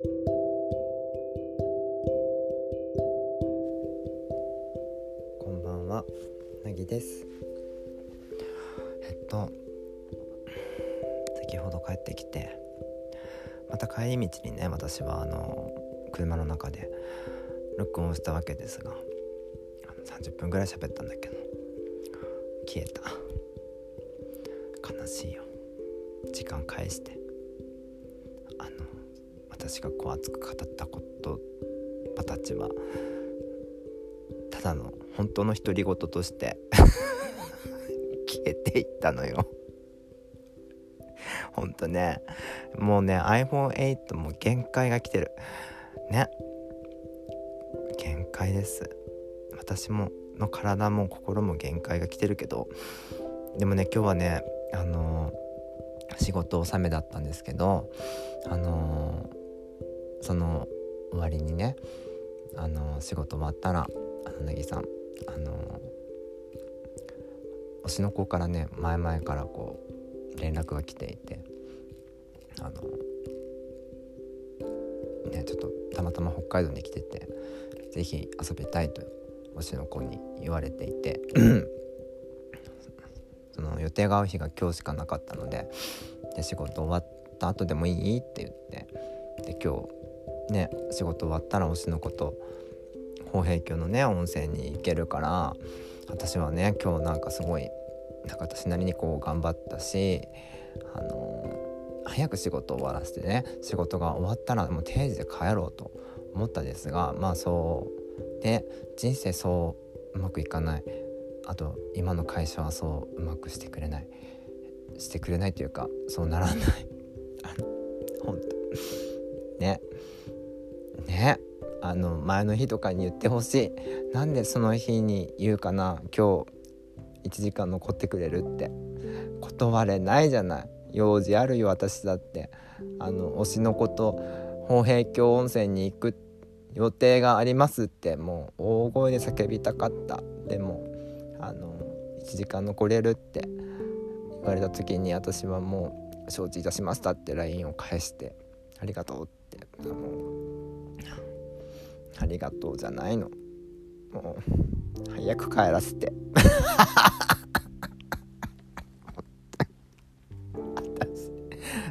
こんばんは。なぎです。えっと先ほど帰ってきてまた帰り道にね私はあの車の中で録音したわけですが30分ぐらい喋ったんだけど消えた。悲しいよ。時間返して。私がこう熱く語ったことたちはただの本当の独り言として 消えていったのよ。ほんとね。もうね iPhone8 も限界が来てる。ね。限界です。私もの体も心も限界が来てるけど。でもね今日はねあのー、仕事納めだったんですけどあのー、その終わりにねあの、仕事終わったらあのなぎさんあの推しの子からね前々からこう連絡が来ていてあのねちょっとたまたま北海道に来てて是非遊びたいと推しの子に言われていて その予定が合う日が今日しかなかったのでで仕事終わった後でもいい？って言ってで今日ね仕事終わったら推しの子と豊平峡のね温泉に行けるから私はね今日なんかすごいなんか私なりにこう頑張ったしあのー、早く仕事終わらせてね仕事が終わったらもう定時で帰ろうと思ったですがまあそうで人生そううまくいかない。あと今の会社はそううまくしてくれない。してくれないというかそうならない。本当。ね。ね。あの前の日とかに言ってほしい。なんでその日に言うかな。今日1時間残ってくれるって。断れないじゃない。用事あるよ私だって。あの推しの子と豊平峡温泉に行く。予定がありますって。もう大声で叫びたかった。でもあの1時間残れるって。言われた時に私はもう承知いたしましたって LINE を返して。ありがとうって。あのありがとうじゃないの。もう。早く帰らせて。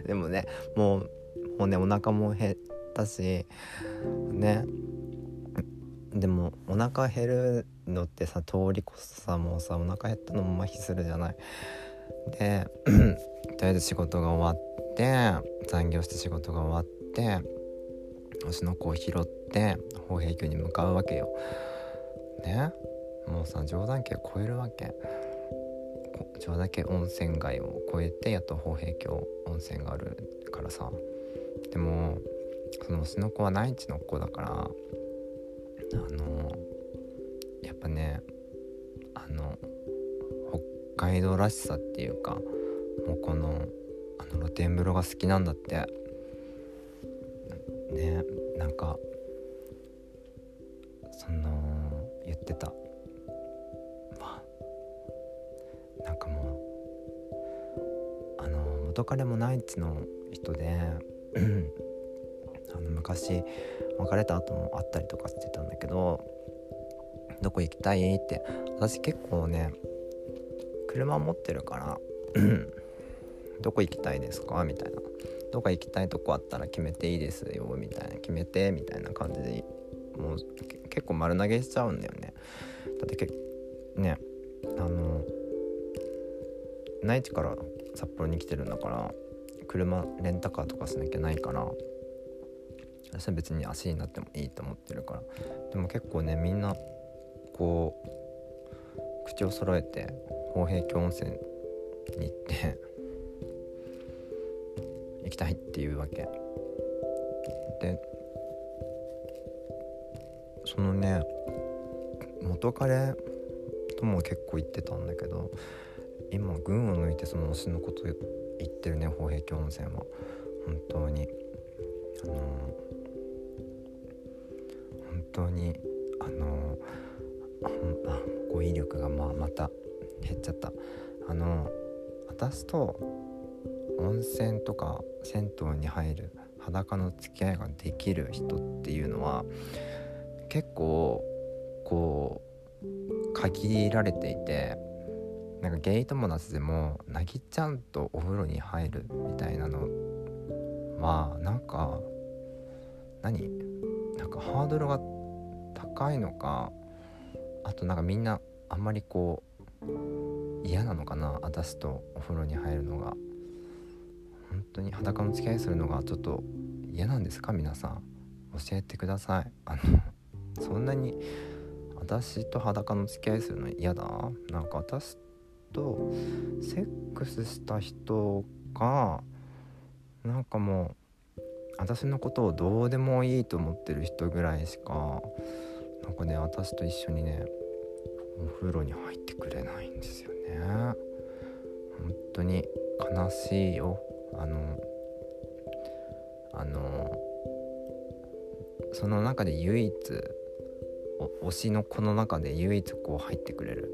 でもねもうもうねお腹も減ったし。ね。でもお腹減るのってさ通り越すさもうさお腹減ったのも麻痺するじゃない。でとりあえず仕事が終わて残業して仕事が終わって推しの子を拾って豊平峡に向かうわけよ。ね。もうさ冗談系超えるわけ。冗談系温泉街を越えてやっと豊平峡温泉があるからさ。でもその推しの子は内地の子だからあのやっぱねあの北海道らしさっていうかもうこの露天風呂が好きなんだってねなんかその言ってたまあなんかもうあの元彼も内地の人であの昔別れた後も会ったりとかしてたんだけど「どこ行きたい?」って私結構ね車持ってるから「どこ行きたいですか?」みたいな「どこ行きたいとこあったら決めていいですよ」みたいな「決めて」みたいな感じでもう結構丸投げしちゃうんだよね。だってけねあの内地から札幌に来てるんだから車レンタカーとかしなきゃないから私は別に足になってもいいと思ってるから。でも結構ねみんなこう口を揃えて豊平峡温泉に行って行きたいっていうわけ。でそのね元彼とも結構行ってたんだけど今群を抜いてその推しのこと言ってるね豊平峡温泉は。本当に。あのー、本当にあのー、あ語彙力がまあまた減っちゃった。あのー、私と温泉とか銭湯に入る裸の付き合いができる人っていうのは結構こう限られていてなんかゲイ友達でもなぎちゃんとお風呂に入るみたいなのはなんか何？なんかハードルが高いのかあとなんかみんなあんまりこう嫌なのかな私とお風呂に入るのが。本当に裸の付き合いするのがちょっと嫌なんですか？皆さん。教えてください。あのそんなに私と裸の付き合いするの嫌だ？なんか私とセックスした人がなんかもう私のことをどうでもいいと思ってる人ぐらいしかなんかね私と一緒にねお風呂に入ってくれないんですよね。本当に悲しいよ。あのあのその中で唯一推しの子の中で唯一こう入ってくれる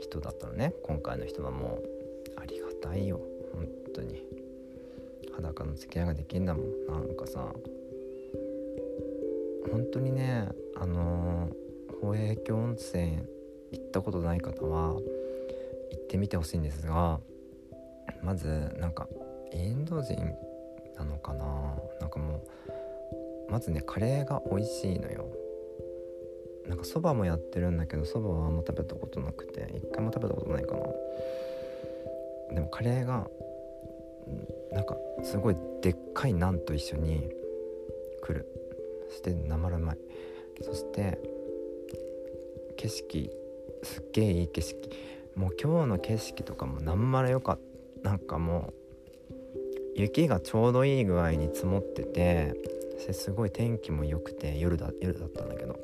人だったのね。今回の人はもうありがたいよ。本当に。裸の付き合いができんだもん。なんかさ本当にねあの宝永峡温泉行ったことない方は行ってみてほしいんですがまずなんかインド人なのかな？なんかもうまずねカレーが美味しいのよ。なんかそばもやってるんだけどそばはあんま食べたことなくて一回も食べたことないかな。でもカレーがなんかすごいでっかいナンと一緒に来る。そして生うまい。そして景色すっげえいい景色。もう今日の景色とかもなんまらよかった。なんかもう雪がちょうどいい具合に積もっててすごい天気も良くて夜だ夜だったんだけど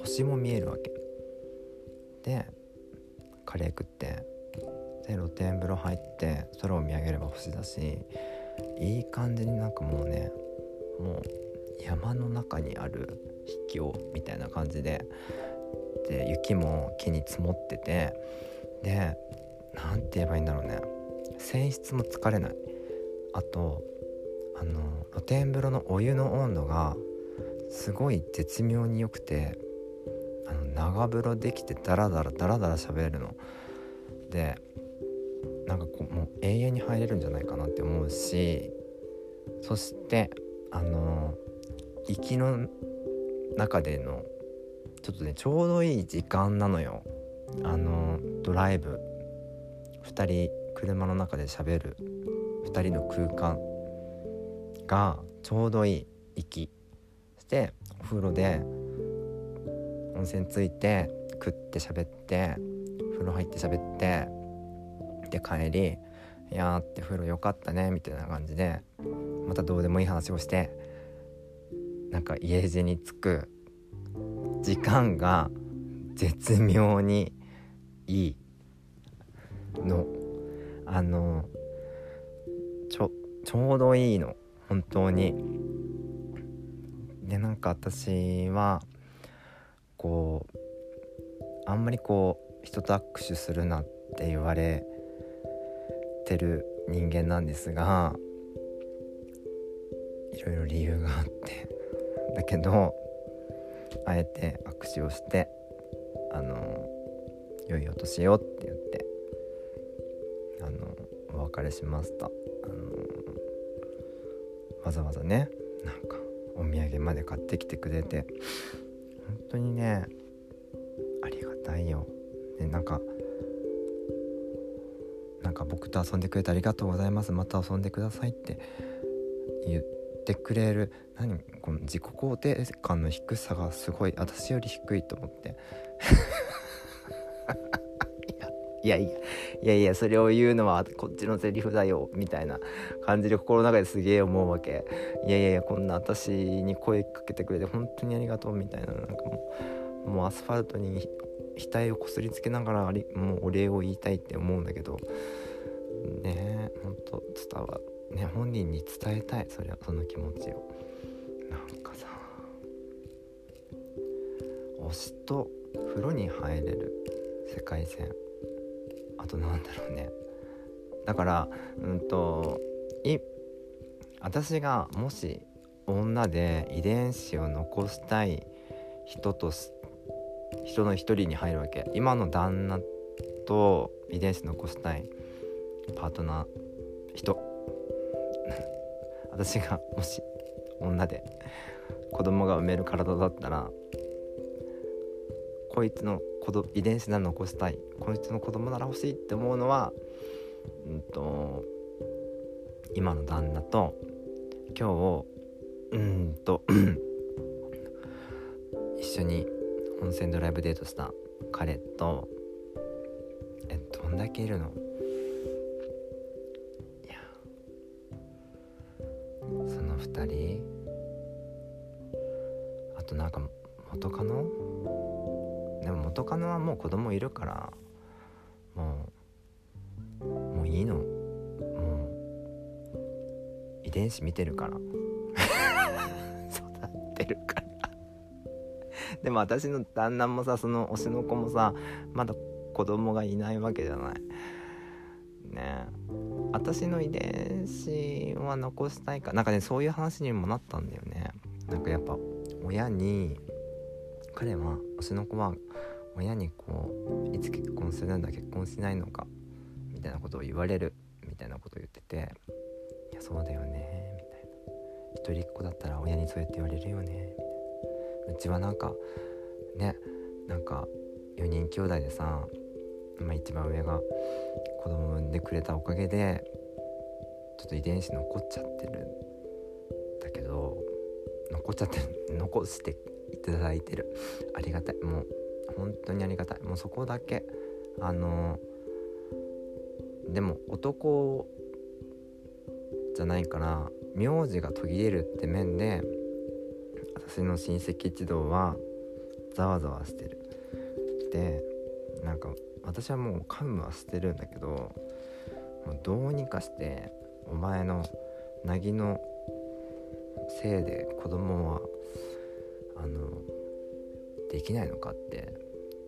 星も見えるわけ。でカレー食ってで露天風呂入って空を見上げれば星だしいい感じになんかもうねもう山の中にある秘境みたいな感じでで雪も木に積もっててで何て言えばいいんだろうね。泉質も疲れない。あとあの露天風呂のお湯の温度がすごい絶妙に良くてあの長風呂できてダラダラダラダラ喋れるの。でなんかこうもう永遠に入れるんじゃないかなって思うしそしてあの行きの中でのちょっとねちょうどいい時間なのよ。あのドライブ。2人車の中で喋る2人の空間がちょうどいい行きしてお風呂で温泉ついて食って喋って風呂入って喋ってで帰り「いやーって風呂良かったね」みたいな感じでまたどうでもいい話をしてなんか家路に着く時間が絶妙にいいのあのちょちょうどいいの本当に。でなんか私はこうあんまりこう人と握手するなって言われてる人間なんですがいろいろ理由があって。だけどあえて握手をしてあの良いお年をって言って。お別れしました。あのわざわざねなんかお土産まで買ってきてくれて本当にねありがたいよ。でなんかなんか僕と遊んでくれてありがとうございます。また遊んでくださいって言ってくれる何この自己肯定感の低さがすごい私より低いと思って。いやいやいやいやそれを言うのはこっちのセリフだよみたいな感じで心の中ですげえ思うわけ。いやいやいやこんな私に声かけてくれて本当にありがとうみたいな。なんかもうもうアスファルトに額をこすりつけながらありもうお礼を言いたいって思うんだけど。ねえほんと伝わね本人に伝えたいそれはその気持ちを。なんかさ推しと風呂に入れる世界線。あとなんだろうね。だからうんとい私がもし女で遺伝子を残したい人と人の一人に入るわけ。今の旦那と遺伝子残したいパートナー人。私がもし女で子供が産める体だったらこいつの子ど遺伝子なら残したい。こいつの子供なら欲しいって思うのはうんと今の旦那と今日うんと 一緒に温泉ドライブデートした彼とえどんだけいるの？いやその2人あとなんか元カノ？でも元カノはもう子供いるからもうもういいの。もう遺伝子見てるから。育ってるから。でも私の旦那もさその推しの子もさまだ子供がいないわけじゃない。ね。私の遺伝子は残したいか。なんかねそういう話にもなったんだよね。なんかやっぱ親に彼は推しの子は親にこういつ結婚するんだ結婚しないのかみたいなことを言われるみたいなことを言ってて「いやそうだよね」みたいな「一人っ子だったら親にそうやって言われるよね」みたいな。うちはなんかねなんか4人兄弟でさ、まあ、一番上が子供産んでくれたおかげでちょっと遺伝子残っちゃってるんだけど残っちゃってる残していただいてる。ありがたい。もう本当にありがたい。もうそこだけあのでも男じゃないから名字が途切れるって面で私の親戚一同はざわざわしてる。でなんか私はもうカムはしてるんだけどもうどうにかしてお前の凪のせいで子供はあのできないのかって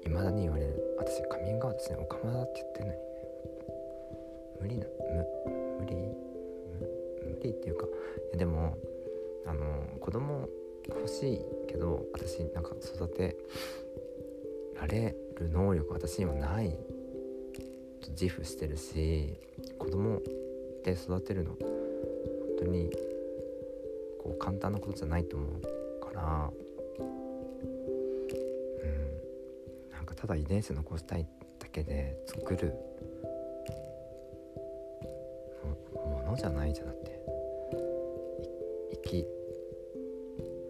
未だに言われる。私カミングアウトして岡村だって言ってんのにね無理な無無理無理っていうかいやでもあの子供欲しいけど私なんか育てられる能力私にはない。と自負してるし子供で育てるの本当にこう簡単なことじゃないと思うから。ただ遺伝子残したいだけで作るものじゃないじゃなくて。生き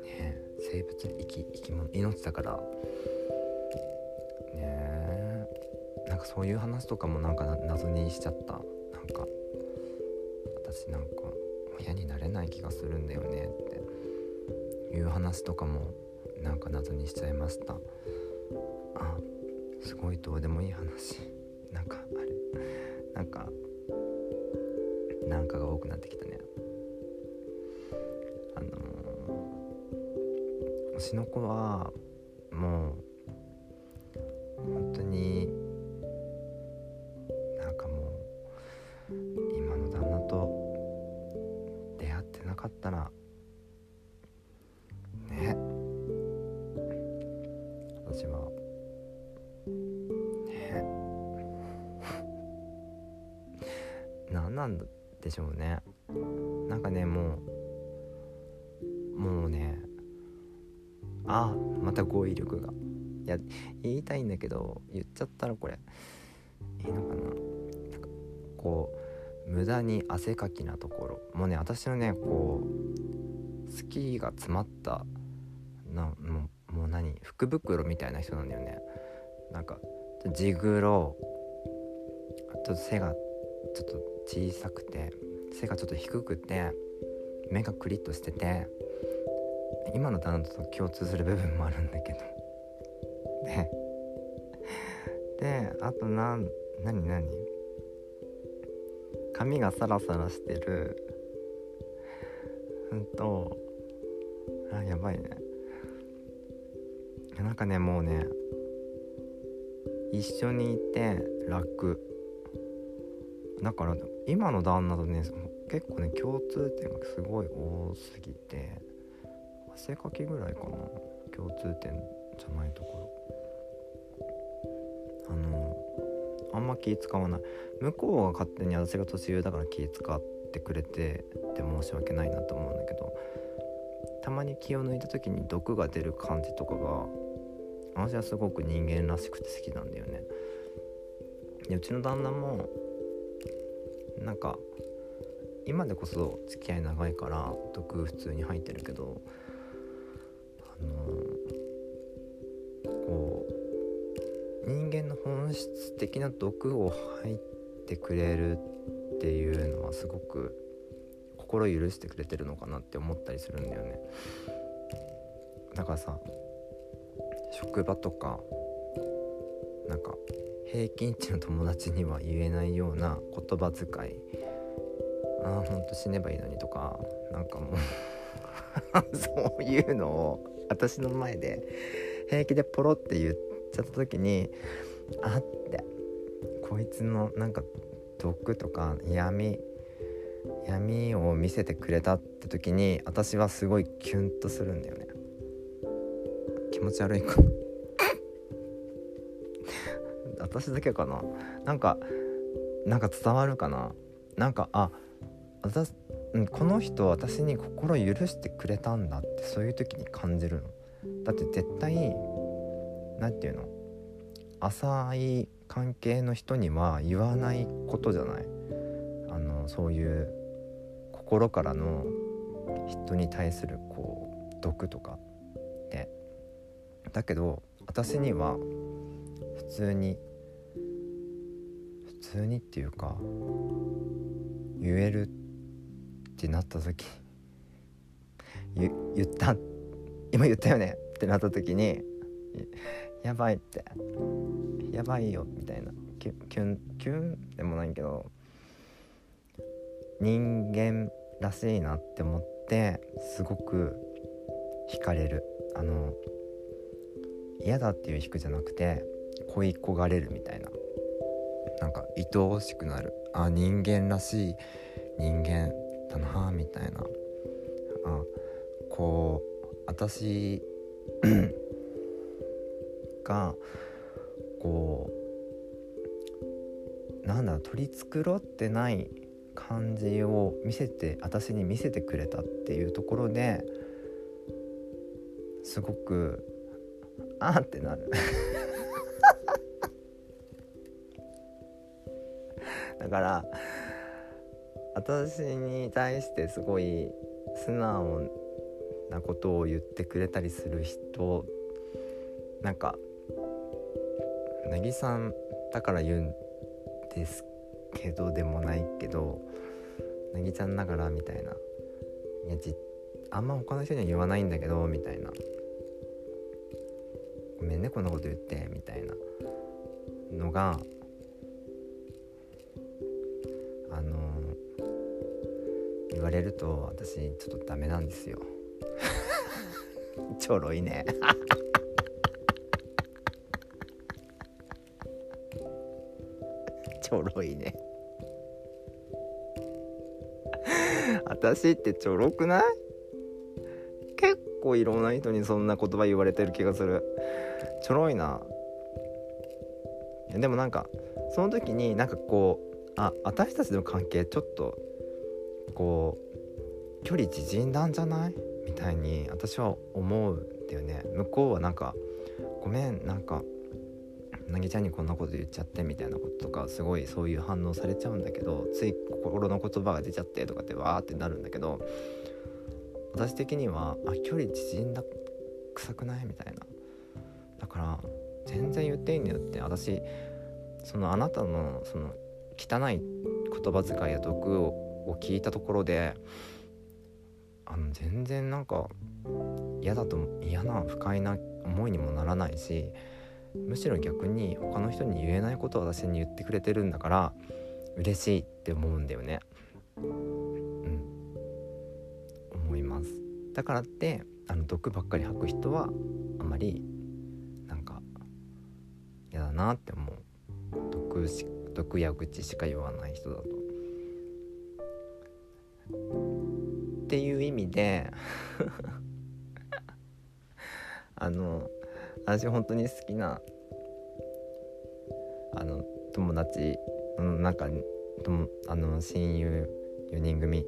ね生物生き生き物命だから。ねえ。なんかそういう話とかもなんか謎にしちゃった。なんか私なんか親になれない気がするんだよねって。いう話とかもなんか謎にしちゃいました。あすごいどうでもいい話。なんかある。なんかなんかが多くなってきたね。あのー、推しの子はもまた語彙力が。いや言いたいんだけど言っちゃったらこれ。いいのかな。なかこう無駄に汗かきなところ。もうね私のねこうスキーが詰まったなもうもう何？福袋みたいな人なんだよね。なんかジグロちょっと背がちょっと小さくて背がちょっと低くて目がクリッとしてて今の旦那と共通する部分もあるんだけど。でであとな何何？髪がサラサラしてる。うんとあやばいね。なんかねもうね一緒にいて楽だから今の旦那とね結構ね共通点がすごい多すぎて。汗かきぐらいかな共通点じゃないところ。あのあんま気使わない。向こうが勝手に私が年上だから気使ってくれてって申し訳ないなと思うんだけどたまに気を抜いた時に毒が出る感じとかが私はすごく人間らしくて好きなんだよね。でうちの旦那もなんか今でこそ付き合い長いから毒普通に入ってるけど本質的な毒を入ってくれるっていうのはすごく心許してくれてるのかなって思ったりするんだよね。だからさ職場とかなんか平均値の友達には言えないような言葉遣いああほんと死ねばいいのにとかなんかもう そういうのを私の前で平気でポロって言っちゃった時にあって。こいつのなんか毒とか闇闇を見せてくれたって時に私はすごいキュンとするんだよね。気持ち悪いか。私だけかな。なんかなんか伝わるかな。なんかあ私この人私に心許してくれたんだってそういう時に感じるの。だって絶対何て言うの？浅い関係の人には言わないことじゃない。あのそういう心からの人に対するこう毒とかでだけど私には普通に普通にっていうか言えるってなった時言言った今言ったよねってなった時に やばいって。やばいよみたいな。キュキュンキュンでもないけど人間らしいなって思ってすごく惹かれる。あの嫌だっていう引くじゃなくて恋焦がれるみたいな。なんか愛おしくなる。あ人間らしい人間だなみたいな。あこう私がこうなんだ取り繕ってない感じを見せて私に見せてくれたっていうところですごくあーってなる。だから私に対してすごい素直なことを言ってくれたりする人なんかなぎさんだから言うんですけどでもないけどなぎちゃんながらみたいないやじあんま他の人には言わないんだけどみたいなごめんねこんなこと言ってみたいなのがあの言われると私ちょっとダメなんですよちょろいねちょろいね。私ってちょろくない？結構いろんな人にそんな言葉言われてる気がする。ちょろいな。でもなんかその時になんかこうあ私たちの関係ちょっとこう距離縮んだんじゃない？みたいに私は思うんだよね。向こうはなんかごめんなんかなぎちゃんにこんなこと言っちゃってみたいなこととかすごいそういう反応されちゃうんだけどつい心の言葉が出ちゃってとかってわーってなるんだけど私的にはあ距離縮んだ臭くない？みたいな。だから全然言っていいんだよって。私そのあなたのその汚い言葉遣いや毒を聞いたところであの全然なんか嫌だと嫌な不快な思いにもならないしむしろ逆に他の人に言えないことを私に言ってくれてるんだから嬉しいって思うんだよね。うん。思います。だからってあの毒ばっかり吐く人はあまりなんか嫌だなって思う。毒し毒や愚痴しか言わない人だと。っていう意味で あの私本当に好きなあの友達の中にあの親友4人組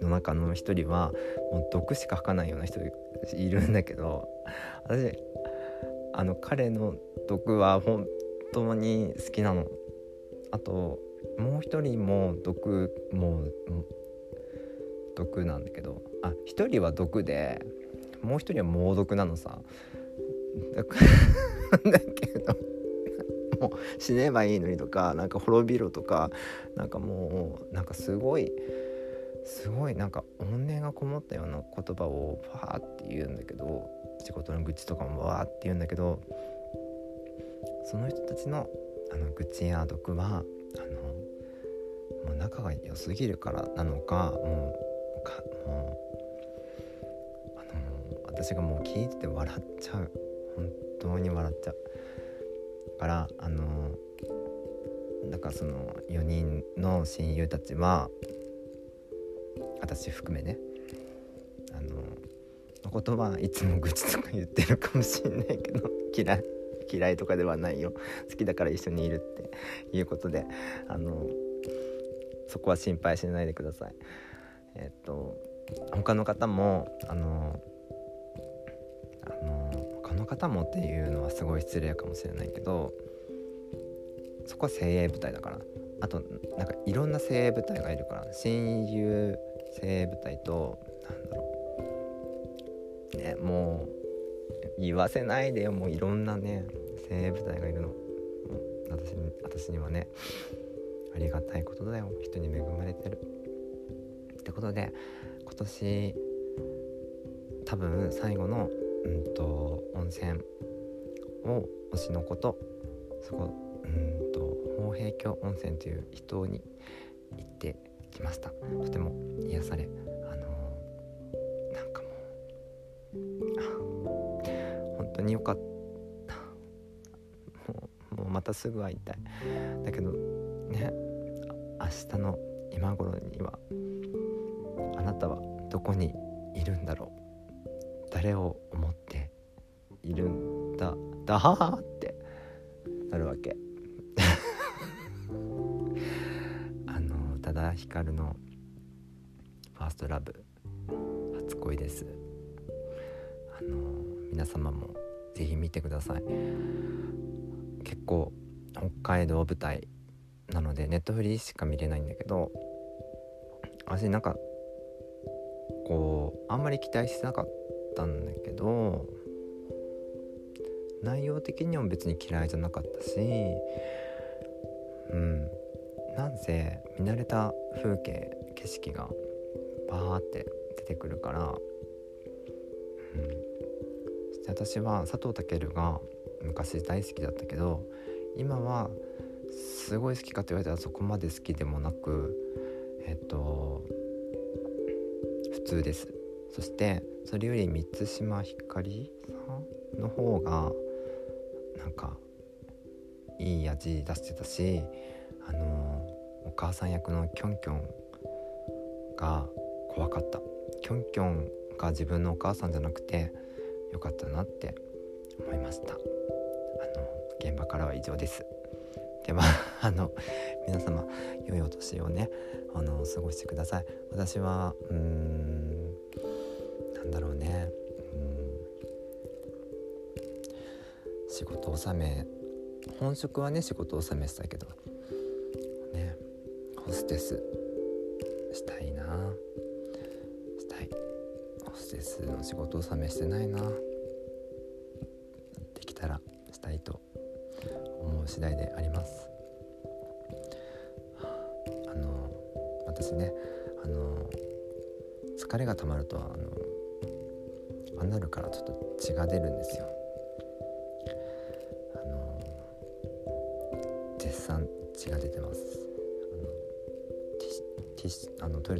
の中の一人はもう毒しか吐かないような人いるんだけど私あの彼の毒は本当に好きなの。あともう一人も毒もう毒なんだけどあ一人は毒でもう一人は猛毒なのさ だけど もう死ねばいいのにとかなんか滅びろとかなんかもうなんかすごいすごいなんか怨念がこもったような言葉をファーって言うんだけど仕事の愚痴とかもわーって言うんだけどその人たちのあの愚痴や毒はあのもう仲が良すぎるからなのかもうかもうあの私がもう聞いてて笑っちゃう。本当に笑っちゃうからあのだからその4人の親友たちは私含めねあののことはいつも愚痴とか言ってるかもしんないけど 嫌い嫌いとかではないよ。好きだから一緒にいるっていうことであのそこは心配しないでください。えっと他の方もあのあのの方もっていうのはすごい失礼かもしれないけどそこは精鋭部隊だから。あとなんかいろんな精鋭部隊がいるから。親友精鋭部隊となんだろう。ねもう言わせないでよ。もういろんなね精鋭部隊がいるの。私に私にはね。ありがたいことだよ。人に恵まれてる。ってことで今年多分最後のうんと温泉を推しの子とそこうんと宝平峡温泉という人に行ってきました。とても癒されあのー、なんかもう本当によかった。もうもうまたすぐ会いたい。だけどね明日の今頃にはあなたはどこにいるんだろう。誰を思いるんだ。だーって。なるわけ。あの多田ヒカルのファーストラブ初恋です。あの皆様もぜひ見てください。結構北海道舞台なのでネットフリーしか見れないんだけど私なんかこうあんまり期待してなかったんだけど内容的にも別に嫌いじゃなかったしうん。なんせ見慣れた風景景色がバーって出てくるから、うん、そして私は佐藤健が昔大好きだったけど今はすごい好きかって言われたらそこまで好きでもなくえっと普通です。そしてそれより満島ひかりさんの方がなんかいい味出してたしあのお母さん役のキョンキョンが怖かった。キョンキョンが自分のお母さんじゃなくてよかったなって思いました。あの現場からは以上です。ではあの皆様良いお年をねあの過ごしてください。私はうーんなんだろう仕事納め本職はね仕事納めしたけどねホステスしたいな。したい。ホステスの仕事納めしてないな。できたらしたいと思う次第であります。あの私ねあの疲れがたまるとあのアナルからちょっと血が出るんですよ。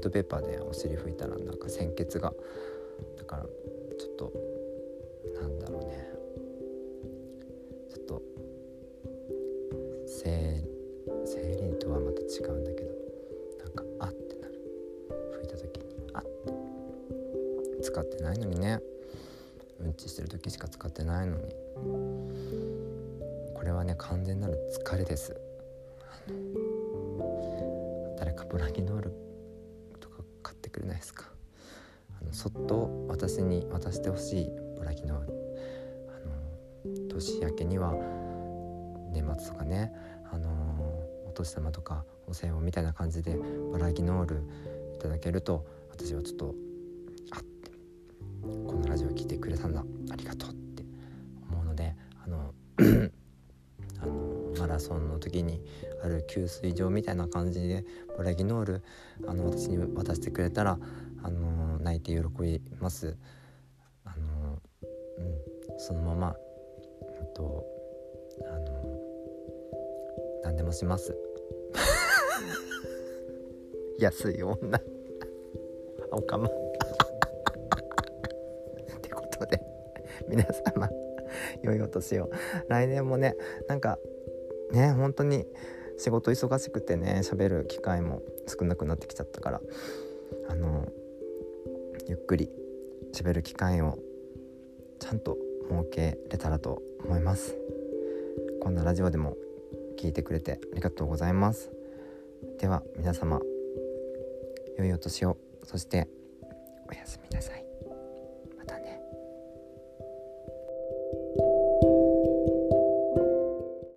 トペーパーでお尻拭いたらなんか鮮血がだからちょっとなんだろうねちょっと生生理とはまた違うんだけどなんかあってなる拭いた時にあって使ってないのにねうんちしてる時しか使ってないのにこれはね完全なる疲れです。誰かブラギノールくれないですか？あのそっと私に渡してほしいボラギノールあの年明けには年末とかねあのお年玉とかお歳暮みたいな感じでボラギノールいただけると私はちょっとあっこのラジオ聞いてくれたんだ。ありがとう。にある給水場みたいな感じでブラギノールあの私に渡してくれたらあの泣いて喜びます。あの、うん、そのまま、えっと、あの何でもします。安い女。おかま。ってことで皆様良いお年を。来年もねなんかね本当に仕事忙しくてね喋る機会も少なくなってきちゃったからあのゆっくり喋る機会をちゃんと設けれたらと思います。こんなラジオでも聞いてくれてありがとうございます。では皆様良いお年を。そして